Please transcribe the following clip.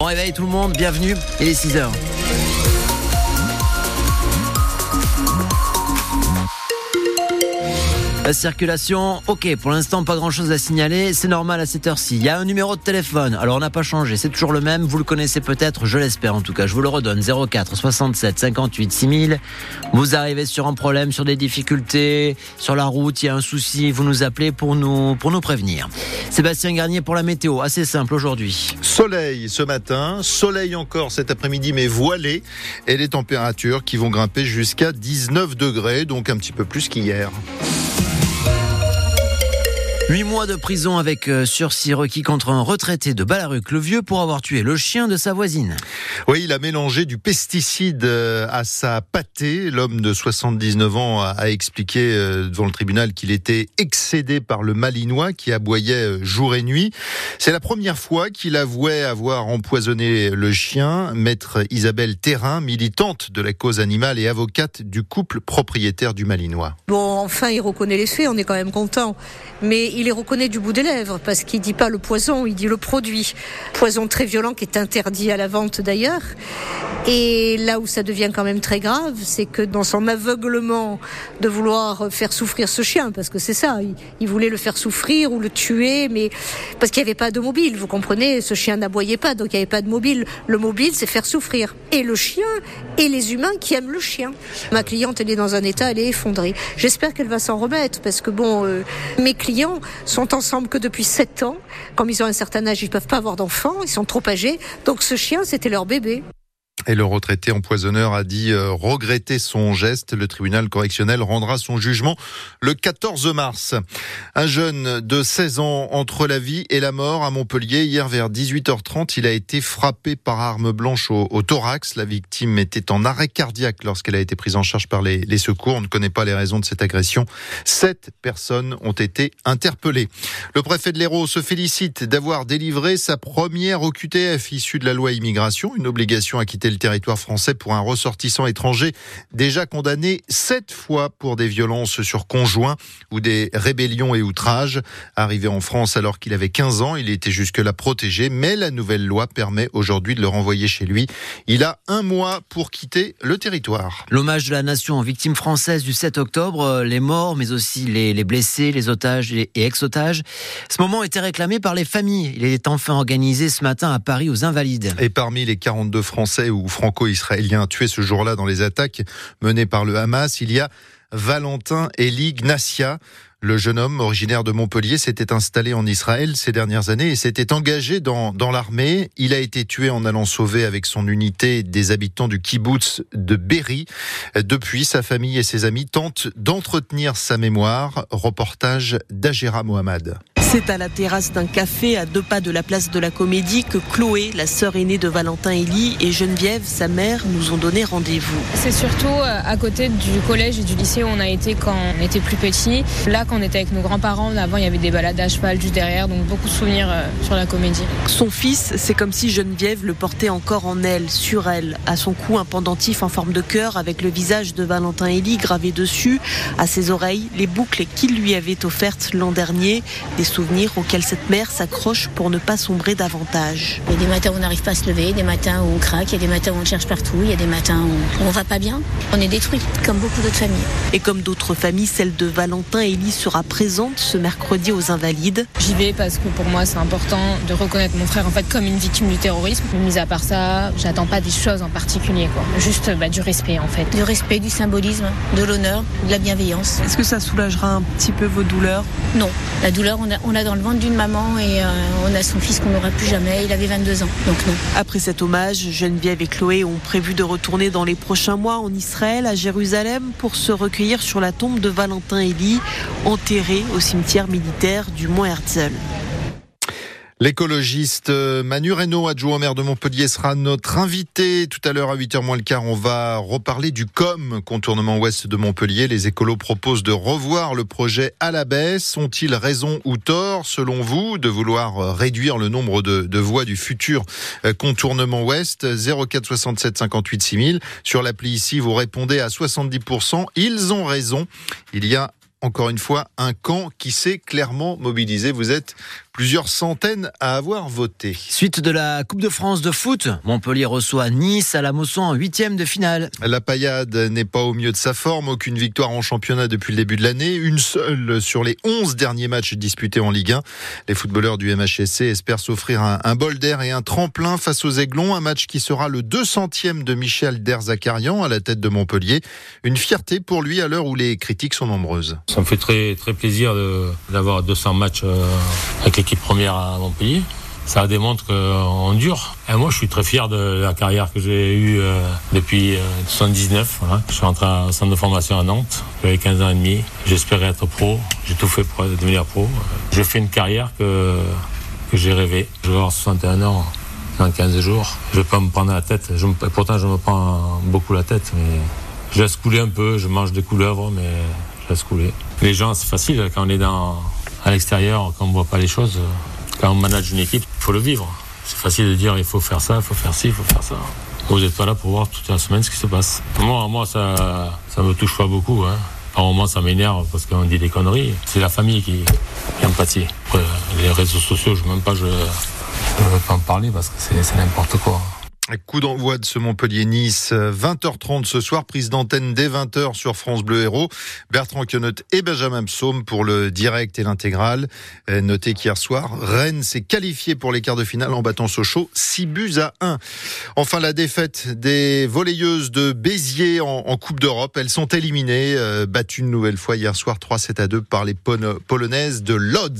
Bon réveil tout le monde, bienvenue, il est 6h. La circulation, ok, pour l'instant pas grand chose à signaler, c'est normal à cette heure-ci. Il y a un numéro de téléphone, alors on n'a pas changé, c'est toujours le même, vous le connaissez peut-être, je l'espère en tout cas, je vous le redonne, 04 67 58 6000. Vous arrivez sur un problème, sur des difficultés, sur la route, il y a un souci, vous nous appelez pour nous, pour nous prévenir. Sébastien Garnier pour la météo, assez simple aujourd'hui. Soleil ce matin, soleil encore cet après-midi mais voilé. Et les températures qui vont grimper jusqu'à 19 degrés, donc un petit peu plus qu'hier. Huit mois de prison avec euh, sursis requis contre un retraité de Balaruc-le-Vieux pour avoir tué le chien de sa voisine. Oui, il a mélangé du pesticide euh, à sa pâtée. L'homme de 79 ans a expliqué euh, devant le tribunal qu'il était excédé par le malinois qui aboyait jour et nuit. C'est la première fois qu'il avouait avoir empoisonné le chien. Maître Isabelle Terrain, militante de la cause animale et avocate du couple propriétaire du malinois. Bon, enfin, il reconnaît les faits, on est quand même content. Mais il les reconnaît du bout des lèvres parce qu'il dit pas le poison, il dit le produit. Poison très violent qui est interdit à la vente d'ailleurs. Et là où ça devient quand même très grave, c'est que dans son aveuglement de vouloir faire souffrir ce chien, parce que c'est ça, il, voulait le faire souffrir ou le tuer, mais parce qu'il n'y avait pas de mobile, vous comprenez, ce chien n'aboyait pas, donc il n'y avait pas de mobile. Le mobile, c'est faire souffrir. Et le chien, et les humains qui aiment le chien. Ma cliente, elle est dans un état, elle est effondrée. J'espère qu'elle va s'en remettre, parce que bon, euh, mes clients sont ensemble que depuis 7 ans. Comme ils ont un certain âge, ils peuvent pas avoir d'enfants, ils sont trop âgés. Donc ce chien, c'était leur bébé. Et le retraité empoisonneur a dit euh, regretter son geste. Le tribunal correctionnel rendra son jugement le 14 mars. Un jeune de 16 ans entre la vie et la mort à Montpellier. Hier vers 18h30, il a été frappé par arme blanche au, thorax. La victime était en arrêt cardiaque lorsqu'elle a été prise en charge par les, secours. On ne connaît pas les raisons de cette agression. Sept personnes ont été interpellées. Le préfet de l'Hérault se félicite d'avoir délivré sa première OQTF issue de la loi immigration, une obligation à quitter le territoire français pour un ressortissant étranger déjà condamné sept fois pour des violences sur conjoints ou des rébellions et outrages. Arrivé en France alors qu'il avait 15 ans, il était jusque-là protégé, mais la nouvelle loi permet aujourd'hui de le renvoyer chez lui. Il a un mois pour quitter le territoire. L'hommage de la nation aux victimes françaises du 7 octobre, euh, les morts, mais aussi les, blessés, les otages et ex-otages. Ce moment était réclamé par les familles. Il est enfin organisé ce matin à Paris aux Invalides. Et parmi les 42 Français ou franco-israéliens tués ce jour-là dans les attaques menées par le Hamas. Il y a Valentin Eli Gnacia. Le jeune homme originaire de Montpellier s'était installé en Israël ces dernières années et s'était engagé dans, dans l'armée. Il a été tué en allant sauver avec son unité des habitants du kibbutz de Berry. Depuis, sa famille et ses amis tentent d'entretenir sa mémoire. Reportage d'Agera Mohamed. C'est à la terrasse d'un café à deux pas de la place de la Comédie que Chloé, la sœur aînée de Valentin Elie, et Geneviève, sa mère, nous ont donné rendez-vous. C'est surtout euh, à côté du collège et du lycée où on a été quand on était plus petit. Là, quand on était avec nos grands-parents, avant il y avait des balades à cheval juste derrière, donc beaucoup de souvenirs euh, sur la Comédie. Son fils, c'est comme si Geneviève le portait encore en elle, sur elle. À son cou, un pendentif en forme de cœur avec le visage de Valentin Elie gravé dessus. À ses oreilles, les boucles qu'il lui avait offertes l'an dernier. Des souvenirs auxquels cette mère s'accroche pour ne pas sombrer davantage. Il y a des matins où on n'arrive pas à se lever, des matins où on craque, il y a des matins où on cherche partout, il y a des matins où on va pas bien. On est détruit, comme beaucoup d'autres familles. Et comme d'autres familles, celle de Valentin Elie sera présente ce mercredi aux Invalides. J'y vais parce que pour moi c'est important de reconnaître mon frère en fait comme une victime du terrorisme. Mais mis à part ça, j'attends pas des choses en particulier quoi. Juste bah, du respect en fait. Du respect, du symbolisme, de l'honneur, de la bienveillance. Est-ce que ça soulagera un petit peu vos douleurs? Non, la douleur on a, on a dans le ventre d'une maman et euh, on a son fils qu'on n'aura plus jamais. Il avait 22 ans. Après cet hommage, Geneviève et Chloé ont prévu de retourner dans les prochains mois en Israël, à Jérusalem, pour se recueillir sur la tombe de Valentin Elie, enterré au cimetière militaire du Mont Herzl. L'écologiste euh, Manu Reynaud, adjoint au maire de Montpellier, sera notre invité tout à l'heure à 8h moins le quart. On va reparler du COM, contournement ouest de Montpellier. Les écolos proposent de revoir le projet à la baisse. Ont-ils raison ou tort, selon vous, de vouloir euh, réduire le nombre de, voies du futur euh, contournement ouest? 04 67 58 6000. Sur l'appli ici, vous répondez à 70%. Ils ont raison. Il y a encore une fois un camp qui s'est clairement mobilisé. Vous êtes plusieurs centaines à avoir voté. Suite de la Coupe de France de foot, Montpellier reçoit Nice à la Mosson en huitième de finale. La paillade n'est pas au mieux de sa forme, aucune victoire en championnat depuis le début de l'année, une seule sur les 11 derniers matchs disputés en Ligue 1. Les footballeurs du MHSC espèrent s'offrir un, un, bol d'air et un tremplin face aux Aiglons, un match qui sera le 200e de Michel Derzakarian à la tête de Montpellier. Une fierté pour lui à l'heure où les critiques sont nombreuses. Ça me fait très, très plaisir d'avoir 200 matchs euh, avec l'équipe première à Montpellier ça démontre qu'on dure. Moi, je suis très fier de la carrière que j'ai eue euh, depuis euh, 79. Voilà. Je suis rentré au centre de formation à Nantes. J'avais 15 ans et demi. J'espérais être pro. J'ai tout fait pour devenir pro. J'ai fait une carrière que, j'ai rêvé. Je vais avoir 61 ans dans 15 jours. Je vais pas me prendre la tête. Pourtant, je me prends beaucoup la tête, je laisse couler un peu. Je mange des couleuvres, mais je laisse couler. Les gens, c'est facile quand on est dans, à l'extérieur, quand on voit pas les choses. Quand on manage une équipe, il faut le vivre. C'est facile de dire il faut faire ça, il faut faire ci, il faut faire ça. Vous n'êtes pas là pour voir toute la semaine ce qui se passe. Moi, moi ça ça me touche pas beaucoup. Hein. Par moments, ça m'énerve parce qu'on dit des conneries. C'est la famille qui, qui en pâtit. Après, les réseaux sociaux, je ne même pas, je ne veux pas en parler parce que c'est n'importe quoi. Coup d'envoi de ce Montpellier-Nice, 20h30 ce soir, prise d'antenne dès 20h sur France Bleu Héros. Bertrand Quionot et Benjamin Psaume pour le direct et l'intégral. Notez qu'hier soir, Rennes s'est qualifié pour les quarts de finale en battant Sochaux 6 buts à 1. Enfin, la défaite des volleyeuses de Béziers en, en Coupe d'Europe. Elles sont éliminées, euh, battues une nouvelle fois hier soir 3-7 à 2 par les Polonaises de Lodz.